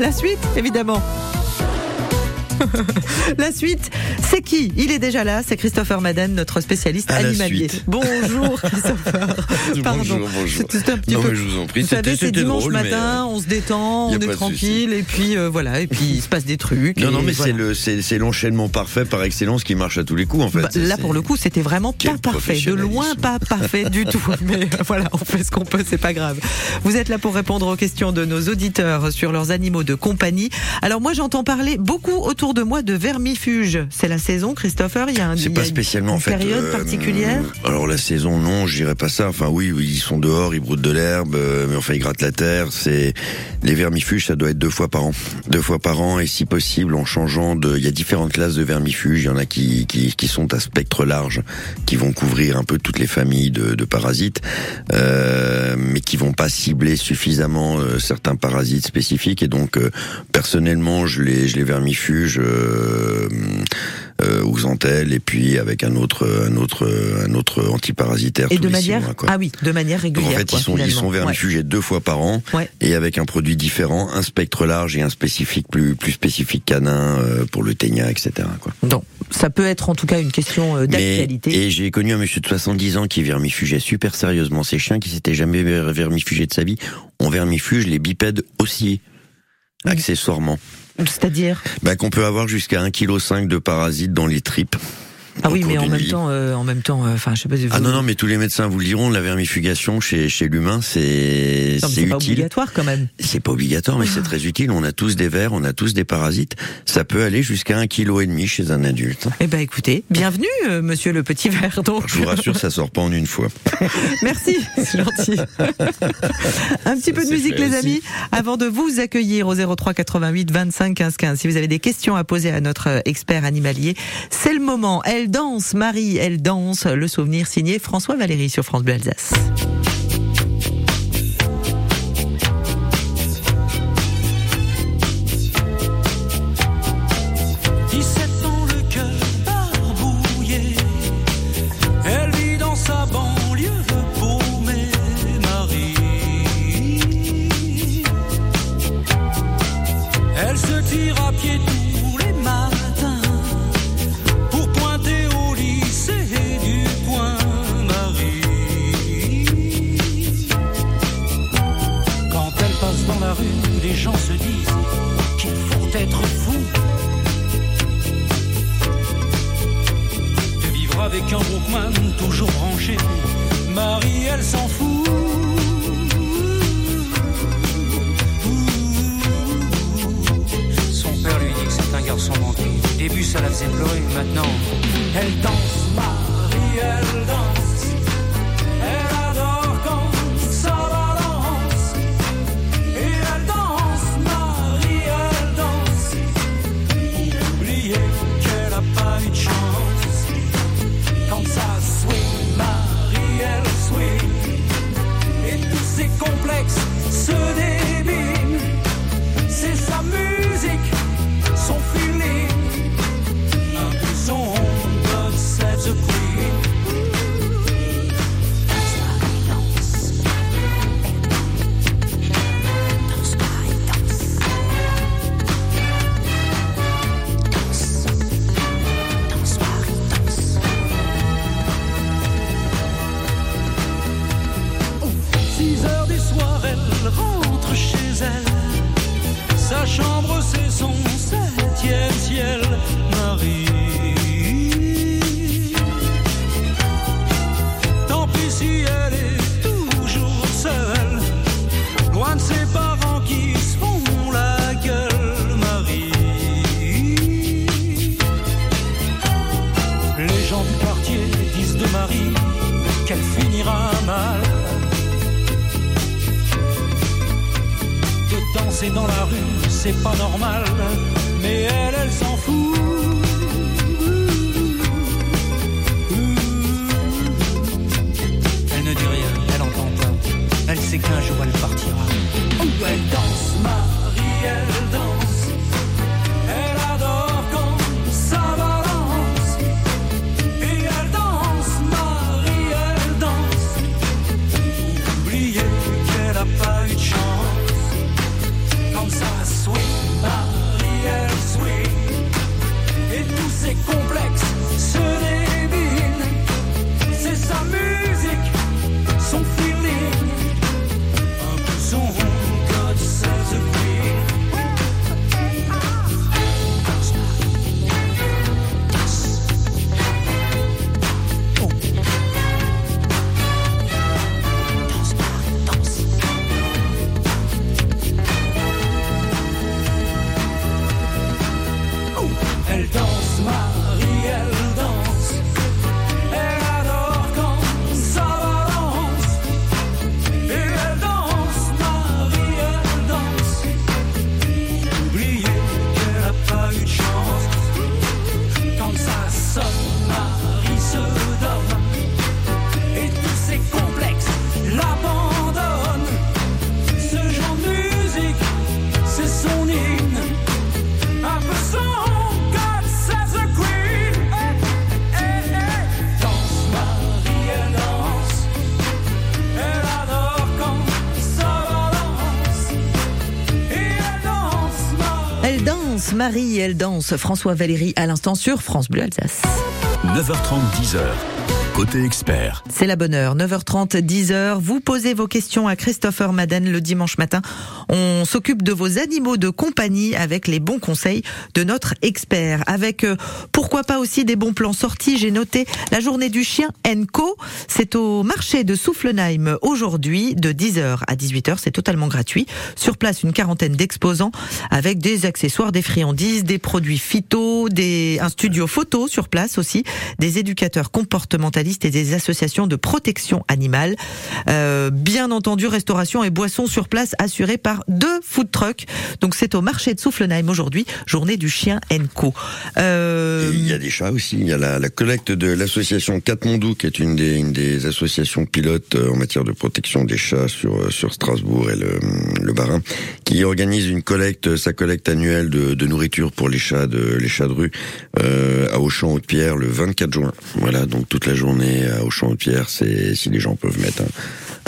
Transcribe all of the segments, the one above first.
La suite, évidemment. la suite, c'est qui Il est déjà là, c'est Christopher Madden, notre spécialiste À animalier. Bonjour Christopher. Pardon. Bonjour, bonjour. C'était un petit Non, peu- mais je vous en prie, Vous savez, c'est dimanche drôle, mais, matin, on se détend, on est tranquille, et puis euh, voilà, et puis il se passe des trucs. Non, non, mais voilà. c'est le, c'est, c'est l'enchaînement parfait par excellence qui marche à tous les coups, en fait. Bah, là, pour le coup, c'était vraiment Quel pas parfait. De loin, pas parfait du tout. Mais euh, voilà, on fait ce qu'on peut, c'est pas grave. Vous êtes là pour répondre aux questions de nos auditeurs sur leurs animaux de compagnie. Alors moi, j'entends parler beaucoup autour de moi de vermifuges. C'est la saison, Christopher. Il y a un, C'est pas spécialement une en fait. période euh, particulière. Alors la saison, non, je dirais pas ça. Enfin oui, ils sont dehors, ils broutent de l'herbe, euh, mais enfin ils grattent la terre. C'est les vermifuges, ça doit être deux fois par an, deux fois par an, et si possible en changeant de. Il y a différentes classes de vermifuges. Il y en a qui qui, qui sont à spectre large, qui vont couvrir un peu toutes les familles de, de parasites, euh, mais qui vont pas cibler suffisamment certains parasites spécifiques. Et donc euh, personnellement, je les je les vermifuge. Euh, euh, aux Antelles et puis avec un autre un autre un autre antiparasitaire Et tous de les six manière, mois, quoi. ah oui, de manière Donc, régulière. en fait, quoi, ils sont ils sont Ouais. vermifugés deux fois par an Ouais. et avec un produit différent, un spectre large et un spécifique plus plus spécifique canin euh, pour le ténia, etc. Quoi. Donc, ça peut être en tout cas une question euh, d'actualité. et j'ai connu un monsieur de 70 ans qui vermifugeait super sérieusement ses chiens, qui s'était jamais ver- vermifugé de sa vie. On vermifuge les bipèdes. Oui. Accessoirement. C'est-à-dire Bah, qu'on peut avoir jusqu'à 1,5 kg de parasites dans les tripes. Ah oui, mais en d'une même temps, euh, en même temps, euh, enfin, je sais pas. si Ah vous- non, non, mais tous les médecins vous le diront, la vermifugation chez, chez l'humain, c'est c'est pas utile. obligatoire quand même. C'est pas obligatoire, mais c'est très utile. On a tous des vers, on a tous des parasites. Ça peut aller jusqu'à un kilo et demi chez un adulte. Eh ben, écoutez, bienvenue, euh, Monsieur le Petit Verre. Donc, Je vous rassure, ça sort pas en une fois. Merci, c'est gentil. Un petit peu de musique, les aussi. amis, avant de vous accueillir au 03 88 25 15 15. Si vous avez des questions à poser à notre euh, expert animalier, c'est le moment. Elle danse, Marie, elle danse. Le souvenir signé François Valéry sur France Bleu Alsace. Chez elle. Sa chambre, c'est son septième ciel, Marie. Danser dans la rue, c'est pas normal, mais elle, elle s'en fout. Elle ne dit rien, elle entend pas. Elle sait qu'un jour elle partira. Oh, elle elle danse mal. Marie, elle danse. François Valéry à l'instant sur France Bleu Alsace. 9h30, 10h. Côté expert. C'est la bonne heure, 9h30, 10h. Vous posez vos questions à Christopher Madden le dimanche matin. On s'occupe de vos animaux de compagnie avec les bons conseils de notre expert. Avec euh, pourquoi pas aussi des bons plans sortis. J'ai noté la journée du chien Enco. C'est au marché de Soufflenheim aujourd'hui de 10h à 18h. C'est totalement gratuit. Sur place, une quarantaine d'exposants avec des accessoires, des friandises, des produits phyto, un studio photo sur place aussi, des éducateurs comportementalistes et des associations de protection animale. Euh, bien entendu, restauration et boissons sur place assurées par deux food trucks. Donc c'est au marché de Soufflenheim aujourd'hui, journée du chien Enco. Euh... Il y a des chats aussi. Il y a la, collecte de l'association Katmandou, qui est une des, associations pilotes euh, en matière de protection des chats sur, euh, Strasbourg et le, Barin, qui organise une collecte, sa collecte annuelle de, nourriture pour les chats de, les chats de rue à Auchan-Haute-Pierre le 24 juin. Voilà, donc toute la journée à Auchan-Haute-Pierre, c'est si les gens peuvent mettre un,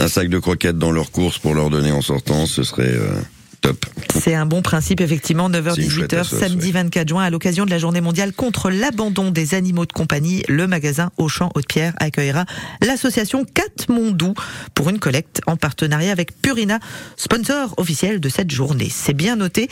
un, sac de croquettes dans leur course pour leur donner en sortant, ce serait euh, top. C'est un bon principe, effectivement. 9h-18h, samedi ouais. 24 juin, à l'occasion de la journée mondiale contre l'abandon des animaux de compagnie, le magasin Auchan Haute-Pierre accueillera l'association Katmondou pour une collecte en partenariat avec Purina, sponsor officiel de cette journée. C'est bien noté.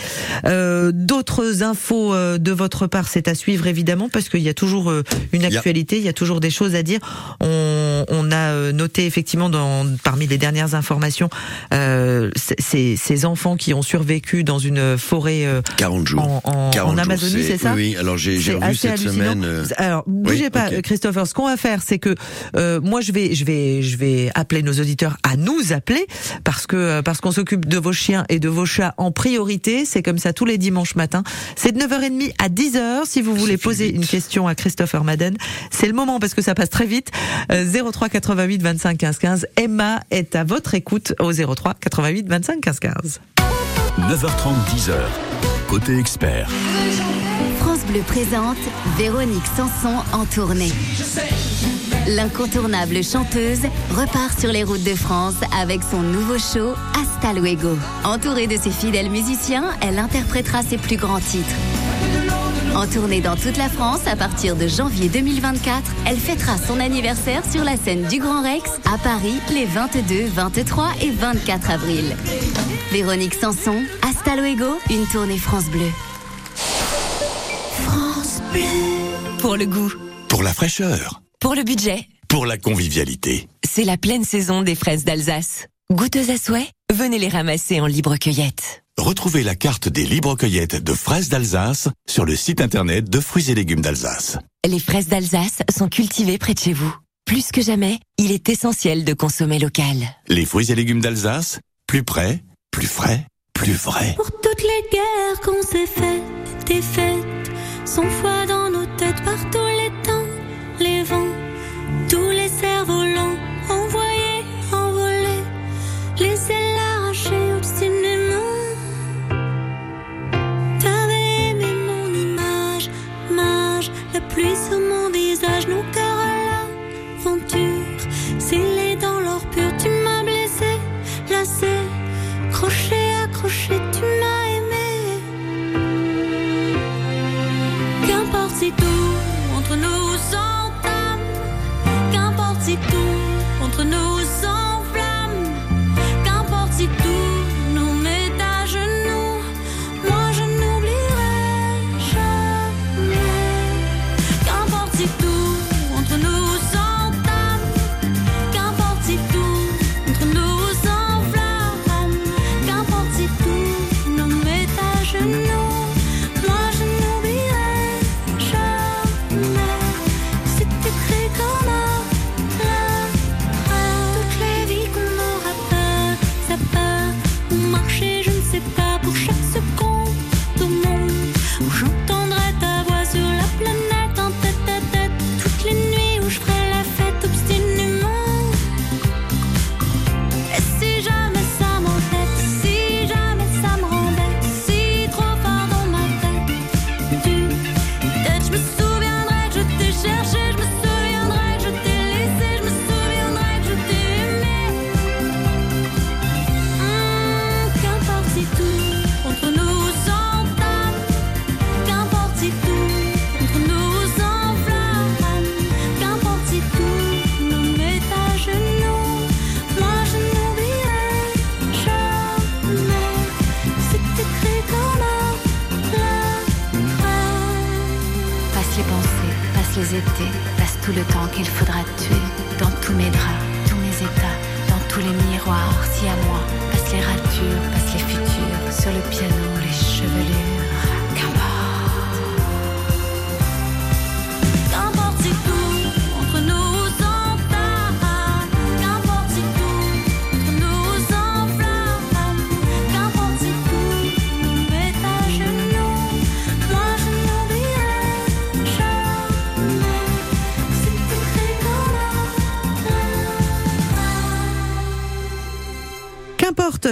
Euh, D'autres infos euh, de votre part, c'est à suivre évidemment parce qu'il y a toujours euh, une actualité, il y a toujours des choses à dire. On, on a noté effectivement dans, parmi les dernières informations euh, ces, ces enfants qui ont survécu dans une forêt euh, 40 jours. en, en, 40 en Amazonie, c'est ça Oui, alors j'ai revu cette semaine. euh, Alors, bougez oui, pas, ok. Christopher. Ce qu'on va faire, c'est que euh, moi, je vais, je vais, je vais appeler nos auditeurs à nous appeler parce que euh, parce qu'on s'occupe de vos chiens et de vos chats en priorité. C'est comme ça tous les dimanches matins. C'est de 9h30 à 10h. Si vous voulez poser vite. une question à Christopher Madden, c'est le moment parce que ça passe très vite. Euh, 03 88 25 15 15. Emma est à votre écoute au 03 88 25 15 15. 9h30, 10h. Côté expert. France Bleu présente Véronique Sanson en tournée. L'incontournable chanteuse repart sur les routes de France avec son nouveau show Hasta Luego. Entourée de ses fidèles musiciens, elle interprétera ses plus grands titres. En tournée dans toute la France à partir de janvier 2024, elle fêtera son anniversaire sur la scène du Grand Rex à Paris les 22, 23 et 24 avril. Véronique Sanson, Hasta Luego, une tournée France Bleu. France Bleu. Pour le goût, Pour la fraîcheur, pour le budget, pour la convivialité. c'est la pleine saison des fraises d'Alsace. Goûteuses à souhait, venez les ramasser en libre cueillette. Retrouvez la carte des libres cueillettes de fraises d'Alsace sur le site internet de fruits et légumes d'Alsace. Les fraises d'Alsace sont cultivées près de chez vous. Plus que jamais, il est essentiel de consommer local. Les fruits et légumes d'Alsace, plus près, plus frais, plus vrai. Pour toutes les guerres qu'on s'est faites, des fêtes, sans foi dans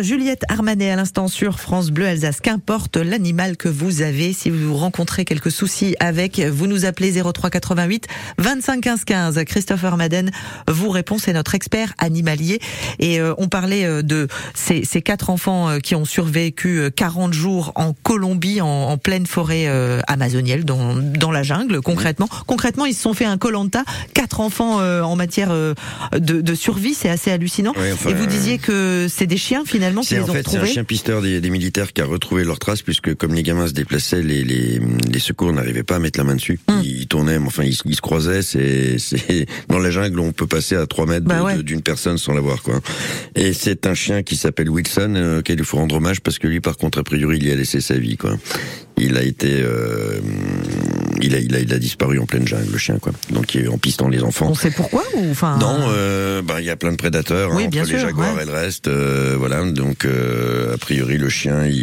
Juliette Armanet à l'instant sur France Bleu Alsace. Qu'importe l'animal que vous avez, si vous rencontrez quelques soucis avec, vous nous appelez 03 88 25 15 15. Christophe Armaden vous répond, c'est notre expert animalier. Et euh, on parlait euh, de ces, ces quatre enfants euh, qui ont survécu euh, 40 jours en Colombie, en, en pleine forêt euh, amazonienne, dans, dans la jungle, concrètement. Concrètement, ils se sont fait un colanta, quatre enfants euh, en matière euh, de, de survie, c'est assez hallucinant. Ouais, enfin, Et vous euh, disiez que c'est des chiens finalement qui les en ont fait c'est un chien pisteur des, des militaires qui a retrouvé leurs traces puisque comme les gamins se déplaçaient, les, les, les secours n'arrivaient pas à mettre la main dessus. Hum. Ils tournaient, mais enfin ils, se- ils se croisaient. C'est c'est dans la jungle on peut passer à 3 mètres Bah ouais. d'une personne sans la voir quoi. Et c'est un chien qui s'appelle Wilson euh, auquel il faut rendre hommage parce que lui par contre a priori il y a laissé sa vie quoi. Il a été euh, il a, il a il a disparu en pleine jungle le chien quoi. Donc il est en pistant les enfants. On sait pourquoi ou enfin Non, euh, bah, il y a plein de prédateurs Oui, hein, bien entre les jaguars ouais. et le reste. euh, voilà, donc euh, a priori le chien il,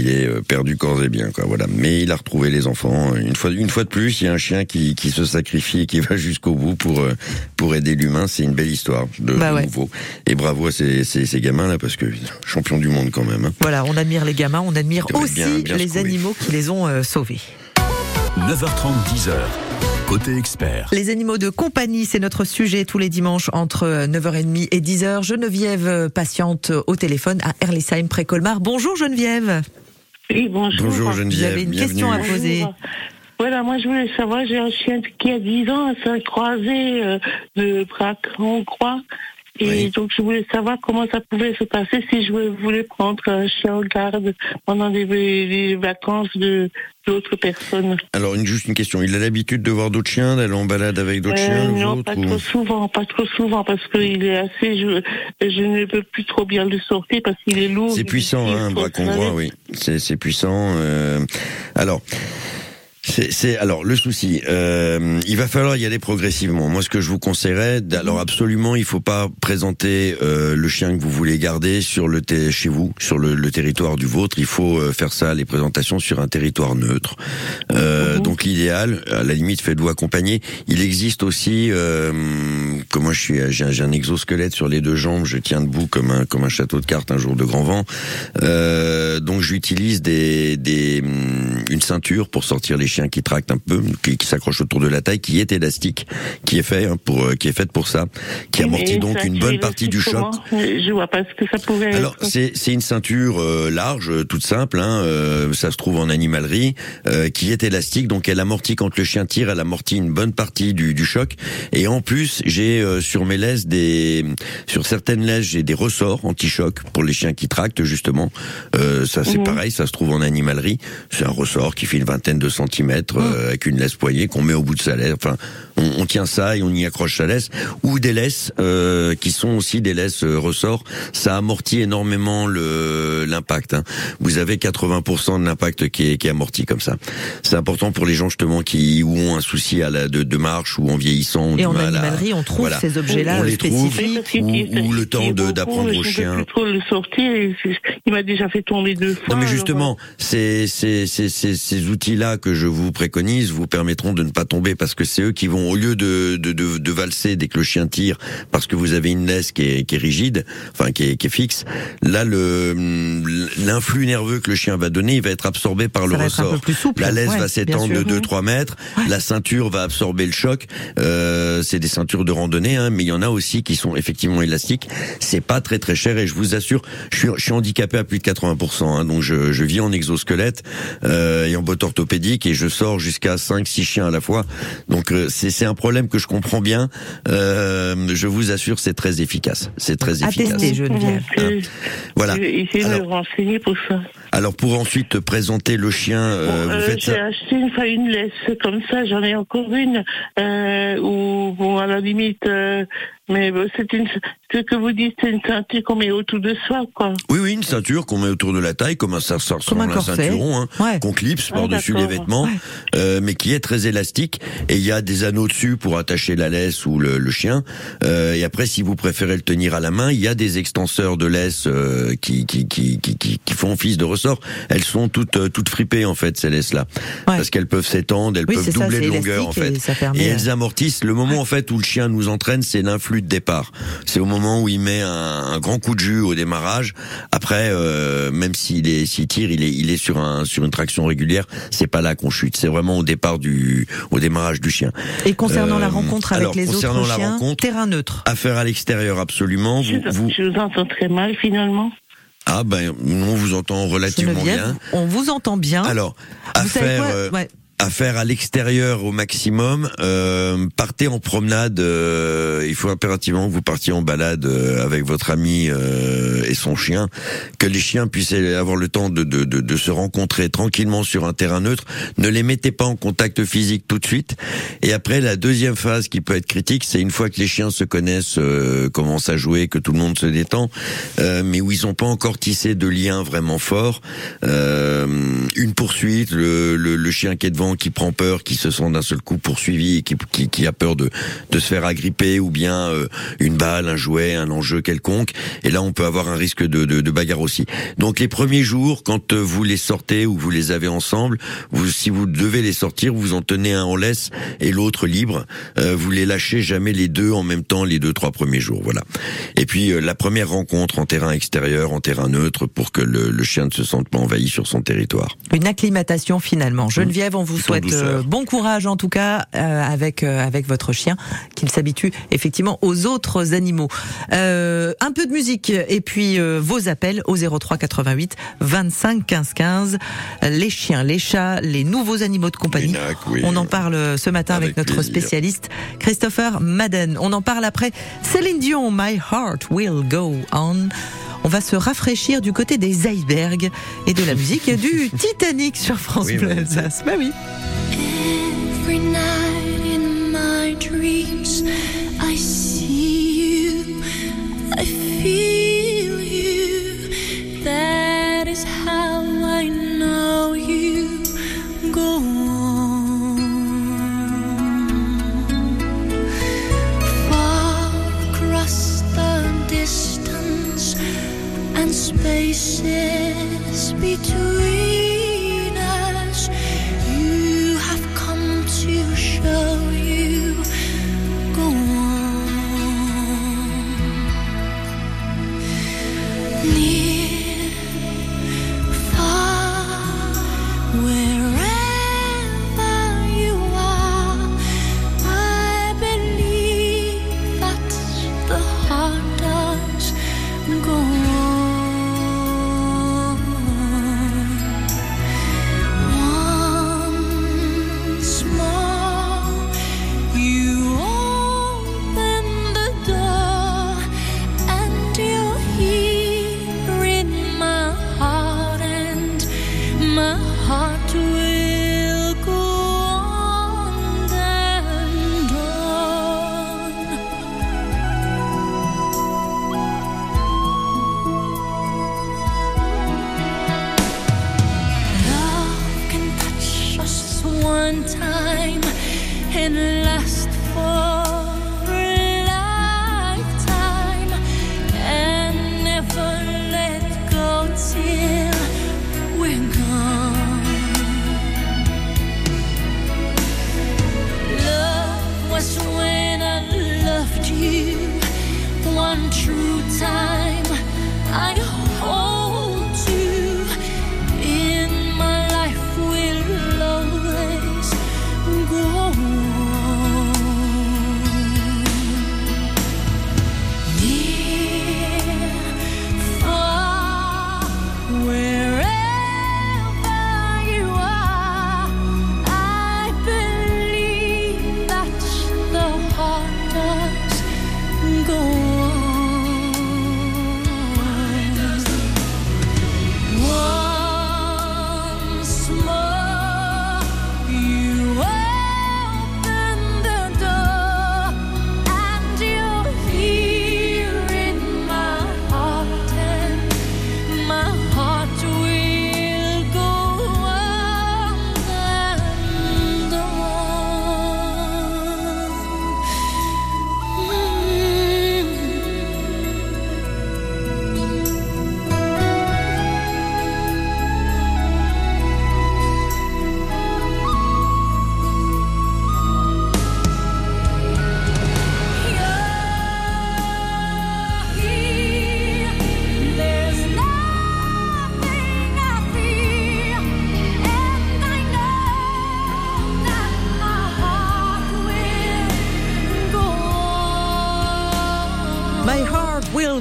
il est euh, perdu corps et bien quoi. Voilà, mais il a retrouvé les enfants une fois une fois de plus. Il y a un chien qui, qui se sacrifie et qui va jusqu'au bout pour euh, pour aider l'humain. C'est une belle histoire de, Bah ouais. nouveau. Et bravo à ces, ces, ces gamins là parce que champion du monde quand même. hein. Voilà, on admire les gamins, on admire aussi bien- bien se les animaux qui les ont euh, sauvés. 9h30, 10h. Côté expert. Les animaux de compagnie, c'est notre sujet tous les dimanches entre euh, 9h30 et 10h. Geneviève, euh, patiente au téléphone à Erlisheim, près Colmar. Bonjour Geneviève. Oui, bonjour. Bonjour Vous Geneviève, avez une bienvenue. question à poser. Bonjour. Voilà, moi je voulais savoir, j'ai un chien qui a 10 ans, un croisé euh, de braque hongrois. Et Oui. donc je voulais savoir comment ça pouvait se passer si je voulais prendre un chien en garde pendant les, les vacances de d'autres personnes. Alors une, juste une question. Il a l'habitude de voir d'autres chiens, d'aller en balade avec d'autres Euh, chiens, non, pas ou- trop souvent, pas trop souvent, parce qu'il est assez. Je, je ne peux plus trop bien le sortir parce qu'il est lourd. C'est puissant, hein, un hongrois, travailler. oui. C'est c'est puissant. euh, alors. C'est, alors le souci, euh, il va falloir y aller progressivement. Moi, ce que je vous conseillerais, alors absolument, il faut pas présenter euh, le chien que vous voulez garder sur le chez vous, sur le, le territoire du vôtre. Il faut euh, faire ça, les présentations sur un territoire neutre. Euh, Donc l'idéal, à la limite, faites-vous accompagner. Il existe aussi, euh, comme moi, je suis, j'ai un, exosquelette sur les deux jambes, je tiens debout comme un comme un château de cartes un jour de grand vent. Euh, donc j'utilise des, des une ceinture pour sortir les chiens qui tractent un peu, qui, qui s'accrochent autour de la taille, qui est élastique, qui est fait hein, pour euh, qui est faite pour ça, qui amortit Et donc une bonne partie du choc. Je vois pas ce que ça pouvait Alors c'est c'est une ceinture euh, large, euh, toute simple. Hein, euh, ça se trouve en animalerie, euh, qui est élastique, donc elle amortit quand le chien tire, elle amortit une bonne partie du, du choc. Et en plus, j'ai euh, sur mes laisses des, sur certaines laisses, j'ai des ressorts anti-choc pour les chiens qui tractent justement. Ça c'est Mhm. pareil, ça se trouve en animalerie. C'est un ressort qui fait une vingtaine de centimètres euh, avec une laisse poignée qu'on met au bout de sa. Enfin, on, on tient ça et on y accroche sa laisse ou des laisses euh, qui sont aussi des laisses euh, ressorts. Ça amortit énormément le l'impact. hein. Vous avez 80% de l'impact qui est, qui est amorti comme ça. C'est important pour les gens justement qui ou ont un souci à la de, de marche ou en vieillissant. ont Et du en mal à- animalerie, on trouve voilà. ces objets-là On euh, les trouve. spécifiques. Qu'il ou- ou le temps d'apprendre au chien. trop le sortir. Il m'a déjà fait tomber deux fois. Non mais alors, justement, ces, ces, ces, ces, ces outils-là que je vous préconise vous permettront de ne pas tomber parce que c'est eux qui vont, au lieu de, de, de, de valser dès que le chien tire, parce que vous avez une laisse qui est, qui est rigide, enfin qui est, qui est fixe, là le l'influx nerveux que le chien va donner, il va être absorbé par le ressort. souple. La laisse Ouais, va s'étendre de 2-3 mètres, la ceinture va absorber le choc. Euh, c'est des ceintures de randonnée, hein, mais il y en a aussi qui sont effectivement élastiques. C'est pas très très cher et je vous assure, je suis, je suis handicapé à plus de 80%, hein, donc je, je vis en exosquelette euh, et en botte orthopédique et je sors jusqu'à 5-6 chiens à la fois. Donc euh, c'est c'est un problème que je comprends bien. Euh, je vous assure, c'est très efficace. C'est très À efficace. tester, Geneviève. Euh, Voilà. Je vais essayer de me Alors- renseigner pour ça. Alors pour ensuite te présenter le chien, euh, Bon, vous euh, faites J'ai acheté une fois une laisse comme ça, j'en ai encore une, euh, ou bon à la limite, euh, mais bon, c'est une, ce que vous dites, c'est une ceinture qu'on met autour de soi, quoi. Oui, oui, une ceinture qu'on met autour de la taille, comme un, ça, ça ressemble Comme un à un corset. ceinturon, hein, Ouais. qu'on clipse Ah, par-dessus les vêtements, Ouais. euh, mais qui est très élastique. Et il y a des anneaux dessus pour attacher la laisse ou le, le chien. Euh, et après, si vous préférez le tenir à la main, il y a des extenseurs de laisse euh, qui, qui, qui, qui, qui, qui font office de ressort. Elles sont toutes, euh, toutes fripées, en fait, ces laisses-là. Ouais. Parce qu'elles peuvent s'étendre, elles Oui, peuvent ça, doubler c'est de longueur, en fait. et ça permet, Et euh, elles amortissent. Le moment en fait où le chien nous entraîne, c'est de départ. C'est au moment où il met un, un grand coup de jus au démarrage. Après, euh, même s'il est s'il tire, il est il est sur un sur une traction régulière. C'est pas là qu'on chute. C'est vraiment au départ du au démarrage du chien. Et concernant la Euh, rencontre avec alors, les concernant autres la chiens, rencontre- terrain neutre. Affaire à l'extérieur absolument. Je, Vous, vous je vous entends très mal finalement. ah ben on vous entend relativement bien. on vous entend bien. Alors Vous savez affaire quoi euh, Ouais. À faire à l'extérieur au maximum. Euh, partez en promenade. euh, il faut impérativement que vous partiez en balade euh, avec votre ami euh, et son chien, que les chiens puissent avoir le temps de, de, de, de se rencontrer tranquillement sur un terrain neutre. Ne les mettez pas en contact physique tout de suite. Et après, la deuxième phase qui peut être critique, c'est une fois que les chiens se connaissent, euh, commencent à jouer, que tout le monde se détend, euh, mais où ils n'ont pas encore tissé de liens vraiment forts. Une poursuite, le, le, le chien qui est devant, qui prend peur, qui se sent d'un seul coup poursuivi et qui, qui, qui a peur de, de se faire agripper, ou bien euh, une balle, un jouet, un enjeu quelconque. Et là, on peut avoir un risque de, de, de bagarre aussi. Donc les premiers jours, quand euh, vous les sortez ou vous les avez ensemble, vous, si vous devez les sortir, vous en tenez un en laisse et l'autre libre. Euh, vous les lâchez jamais les deux en même temps les deux trois premiers jours. Voilà. Et puis euh, la première rencontre en terrain extérieur, en terrain neutre, pour que le, le chien ne se sente pas envahi sur son territoire. Une acclimatation finalement. Geneviève, on vous En souhaite euh, bon courage en tout cas euh, avec euh, avec votre chien, qu'il s'habitue effectivement aux autres animaux. Euh, un peu de musique et puis euh, vos appels au 03 88 25 15 15. Les chiens, les chats, les nouveaux animaux de compagnie. Oui. On en parle ce matin avec, Avec notre plaisir. spécialiste Christopher Madden. On en parle après Céline Dion, My Heart Will Go On. On va se rafraîchir du côté des icebergs et de la musique du Titanic sur France Oui, Bleu. Alsace. Bah oui. Spaces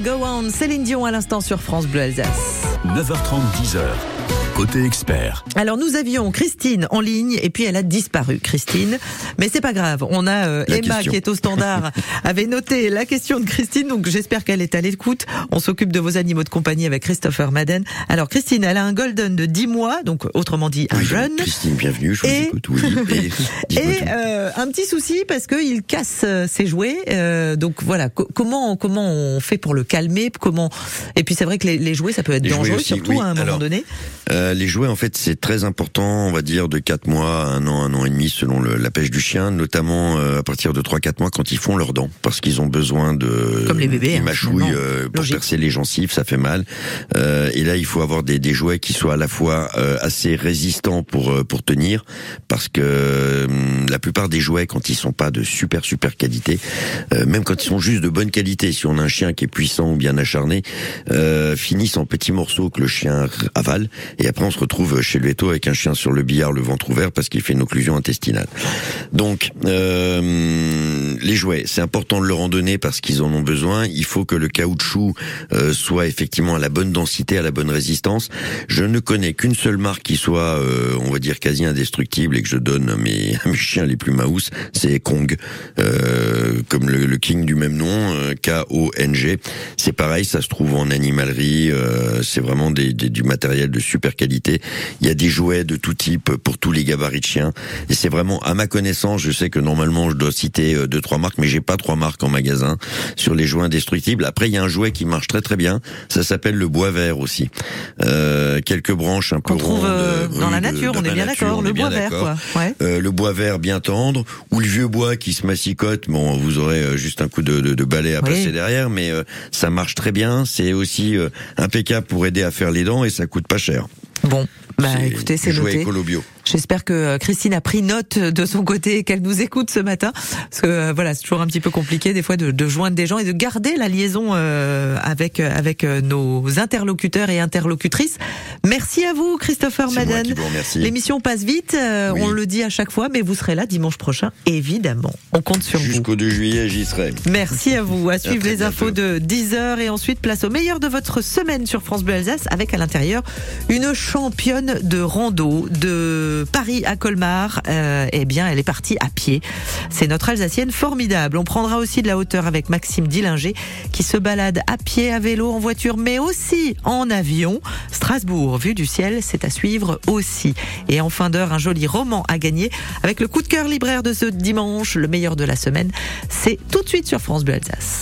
Go On, Céline Dion à l'instant sur France Bleu Alsace. 9h30, 10h. Côté expert. Alors nous avions Christine en ligne et puis elle a disparu, Christine. Mais c'est pas grave, on a euh, Emma question. qui est au standard, avait noté la question de Christine, donc j'espère qu'elle est à l'écoute. On s'occupe de vos animaux de compagnie avec Christopher Madden. Alors Christine, elle a un golden de 10 mois, donc autrement dit un Oui, jeune. Christine, bienvenue, je vous Et- écoute, oui. Et, euh, un petit souci parce qu'il casse euh, ses jouets. euh, donc voilà, co- comment comment on fait pour le calmer Comment Et puis c'est vrai que les, les jouets ça peut être Les dangereux, aussi, surtout oui. à un moment Alors, donné. Euh, les jouets, en fait, c'est très important, on va dire, de 4 mois à un an, un an et demi, selon le- la pêche du chien, notamment euh, à partir de 3-4 mois quand ils font leurs dents, parce qu'ils ont besoin de... Comme les bébés, Ils hein, mâchouillent euh, pour Logique. percer les gencives, ça fait mal. Euh, et là, il faut avoir des, des jouets qui soient à la fois euh, assez résistants pour euh, pour tenir, parce que hum, la plupart des jouets, quand ils sont pas de super super qualité, euh, même quand ils sont juste de bonne qualité, si on a un chien qui est puissant ou bien acharné, euh, finissent en petits morceaux que le chien avale, et après on se retrouve chez le avec un chien sur le billard, le ventre ouvert, parce qu'il fait une occlusion intestinale. Donc, euh, les jouets, c'est important de leur en donner parce qu'ils en ont besoin. Il faut que le caoutchouc euh, soit effectivement à la bonne densité, à la bonne résistance. Je ne connais qu'une seule marque qui soit, euh, on va dire, quasi indestructible et que je donne à mes, à mes chiens les plus maous, c'est Kong, euh, comme le, le King du même nom, euh, K-O-N-G. C'est pareil, ça se trouve en animalerie. euh, c'est vraiment des, des- du matériel de super qualité. Il y a des jouets de tout type pour tous les gabarits de chiens. Et c'est vraiment, à ma connaissance, je sais que normalement je dois citer euh, deux trois marques, mais j'ai pas trois marques en magasin sur les jouets indestructibles. Après, il y a un jouet qui marche très très bien. Ça s'appelle le bois vert aussi. Euh, quelques branches un peu trouve rondes, euh, dans la nature, on est la bien nature, d'accord. on Le est bien bois vert, quoi. Ouais. Euh, le bois vert bien tendre ou le vieux bois qui se massicote. Bon, vous aurez euh, juste un coup de, de, de balai à Oui. passer derrière, mais euh, ça marche très bien. C'est aussi euh, impeccable pour aider à faire les dents et ça coûte pas cher. Bon, bah écoutez, c'est noté. écolo bio. J'espère que euh, Christine a pris note de son côté et qu'elle nous écoute ce matin. Parce que euh, voilà, c'est toujours un petit peu compliqué des fois de, de joindre des gens et de garder la liaison euh, avec euh, avec nos interlocuteurs et interlocutrices. Merci à vous, Christopher Madden. L'émission passe vite, euh, Oui. on le dit à chaque fois, mais vous serez là dimanche prochain, évidemment. On compte sur vous. Jusqu'au 2 juillet, j'y serai. Merci à vous. À suivre les infos de 10h et ensuite place au meilleur de votre semaine sur France Bleu Alsace avec à l'intérieur une championne de rando Paris à Colmar. Euh, eh bien, elle est partie à pied. C'est notre Alsacienne formidable. On prendra aussi de la hauteur avec Maxime Dillinger qui se balade à pied, à vélo, en voiture, mais aussi en avion. Strasbourg, vue du ciel, c'est à suivre aussi. Et en fin d'heure, un joli roman à gagner avec le coup de cœur libraire de ce dimanche, le meilleur de la semaine. C'est tout de suite sur France Bleu Alsace.